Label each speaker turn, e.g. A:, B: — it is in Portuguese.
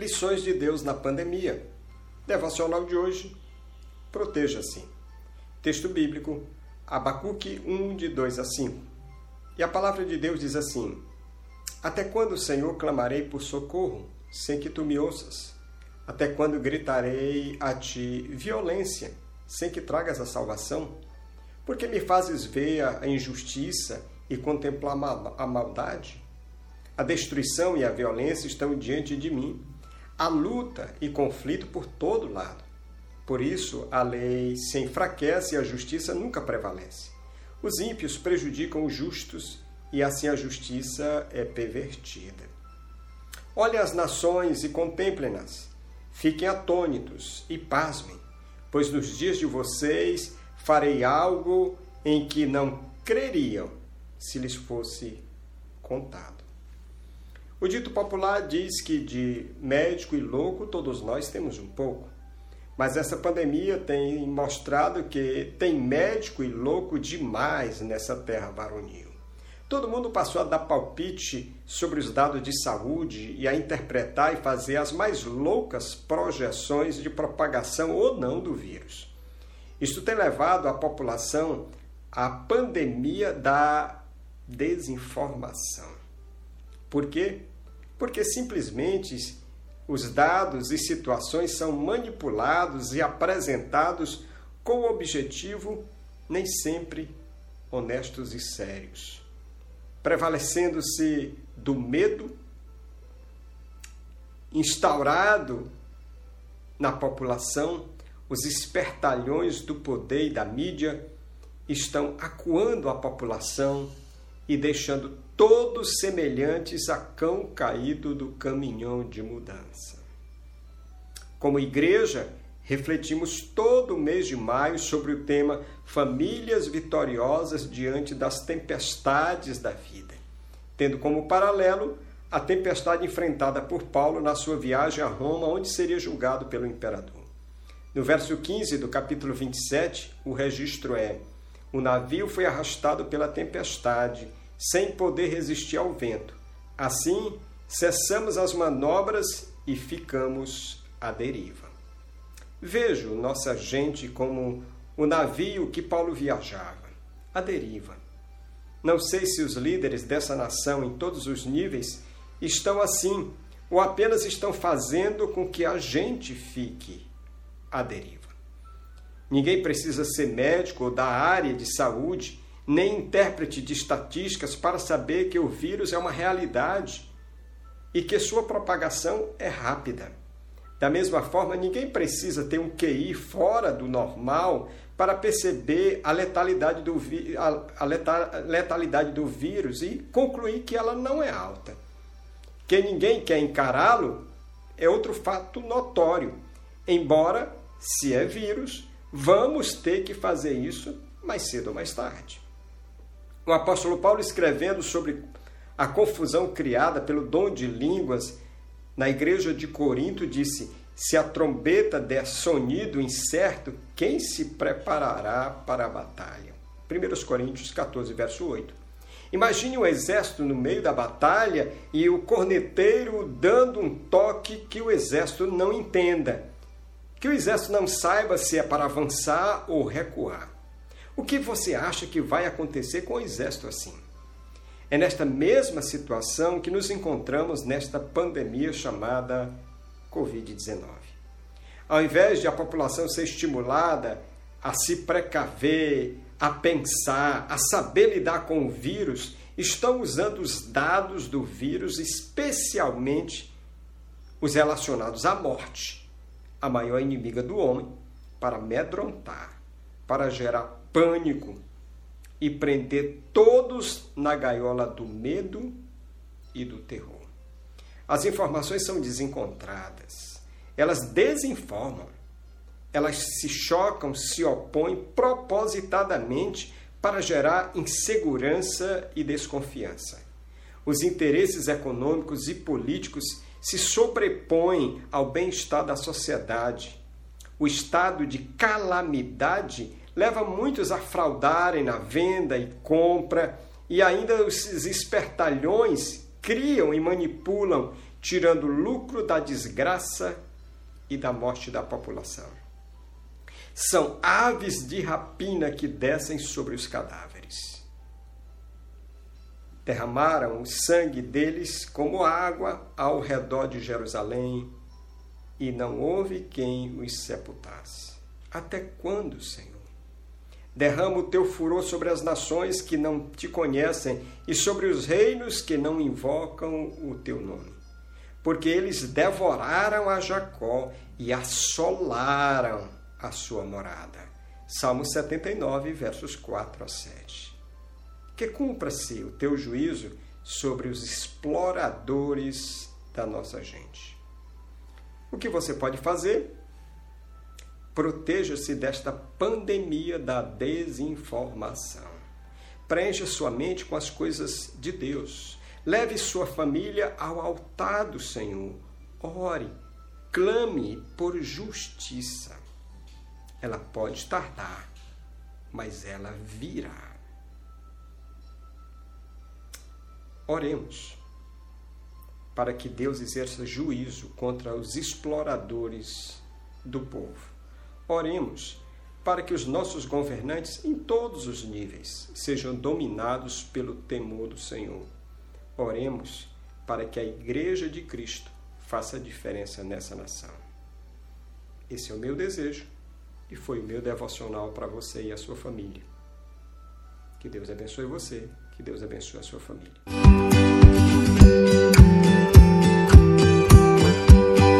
A: Lições de Deus na pandemia. Devocional de hoje. Proteja-se. Texto bíblico, Abacuque 1, de 2 a 5. E a palavra de Deus diz assim: Até quando, Senhor, clamarei por socorro, sem que tu me ouças? Até quando gritarei a ti violência, sem que tragas a salvação? Porque me fazes ver a injustiça e contemplar a maldade? A destruição e a violência estão diante de mim. Há luta e conflito por todo lado. Por isso, a lei se enfraquece e a justiça nunca prevalece. Os ímpios prejudicam os justos e assim a justiça é pervertida. Olhem as nações e contemplem-nas. Fiquem atônitos e pasmem, pois nos dias de vocês farei algo em que não creriam se lhes fosse contado. O dito popular diz que de médico e louco todos nós temos um pouco. Mas essa pandemia tem mostrado que tem médico e louco demais nessa terra varonil. Todo mundo passou a dar palpite sobre os dados de saúde e a interpretar e fazer as mais loucas projeções de propagação ou não do vírus. Isto tem levado a população à pandemia da desinformação. Por quê? Porque simplesmente os dados e situações são manipulados e apresentados com o objetivo nem sempre honestos e sérios, prevalecendo-se do medo instaurado na população os espertalhões do poder e da mídia estão acuando a população e deixando todos semelhantes a cão caído do caminhão de mudança. Como igreja, refletimos todo o mês de maio sobre o tema Famílias Vitoriosas diante das tempestades da vida, tendo como paralelo a tempestade enfrentada por Paulo na sua viagem a Roma, onde seria julgado pelo imperador. No verso 15 do capítulo 27, o registro é: O navio foi arrastado pela tempestade, sem poder resistir ao vento. Assim, cessamos as manobras e ficamos à deriva. Vejo nossa gente como o navio que Paulo viajava, à deriva. Não sei se os líderes dessa nação, em todos os níveis, estão assim ou apenas estão fazendo com que a gente fique à deriva. Ninguém precisa ser médico ou da área de saúde, nem intérprete de estatísticas para saber que o vírus é uma realidade e que sua propagação é rápida. Da mesma forma, ninguém precisa ter um QI fora do normal para perceber a letalidade do, a letalidade do vírus e concluir que ela não é alta. Que ninguém quer encará-lo é outro fato notório, embora se é vírus, vamos ter que fazer isso mais cedo ou mais tarde. O apóstolo Paulo, escrevendo sobre a confusão criada pelo dom de línguas na igreja de Corinto, disse: Se a trombeta der sonido incerto, quem se preparará para a batalha? 1 Coríntios 14, verso 8. Imagine um exército no meio da batalha e o corneteiro dando um toque que o exército não entenda que o exército não saiba se é para avançar ou recuar. O que você acha que vai acontecer com o exército assim? É nesta mesma situação que nos encontramos nesta pandemia chamada Covid-19. Ao invés de a população ser estimulada a se precaver, a pensar, a saber lidar com o vírus, estão usando os dados do vírus, especialmente os relacionados à morte a maior inimiga do homem, para amedrontar, para gerar pânico e prender todos na gaiola do medo e do terror. As informações são desencontradas, elas desinformam, elas se chocam, se opõem propositadamente para gerar insegurança e desconfiança. Os interesses econômicos e políticos se sobrepõe ao bem-estar da sociedade. O estado de calamidade leva muitos a fraudarem na venda e compra, e ainda os espertalhões criam e manipulam tirando lucro da desgraça e da morte da população. São aves de rapina que descem sobre os cadáveres. Derramaram o sangue deles como água ao redor de Jerusalém, e não houve quem os sepultasse. Até quando, Senhor? Derrama o teu furor sobre as nações que não te conhecem e sobre os reinos que não invocam o teu nome. Porque eles devoraram a Jacó e assolaram a sua morada. Salmo 79, versos 4 a 7. Que cumpra-se o teu juízo sobre os exploradores da nossa gente. O que você pode fazer? Proteja-se desta pandemia da desinformação. Preencha sua mente com as coisas de Deus. Leve sua família ao altar do Senhor. Ore, clame por justiça. Ela pode tardar, mas ela virá. Oremos para que Deus exerça juízo contra os exploradores do povo. Oremos para que os nossos governantes, em todos os níveis, sejam dominados pelo temor do Senhor. Oremos para que a Igreja de Cristo faça a diferença nessa nação. Esse é o meu desejo e foi o meu devocional para você e a sua família. Que Deus abençoe você, que Deus abençoe a sua família.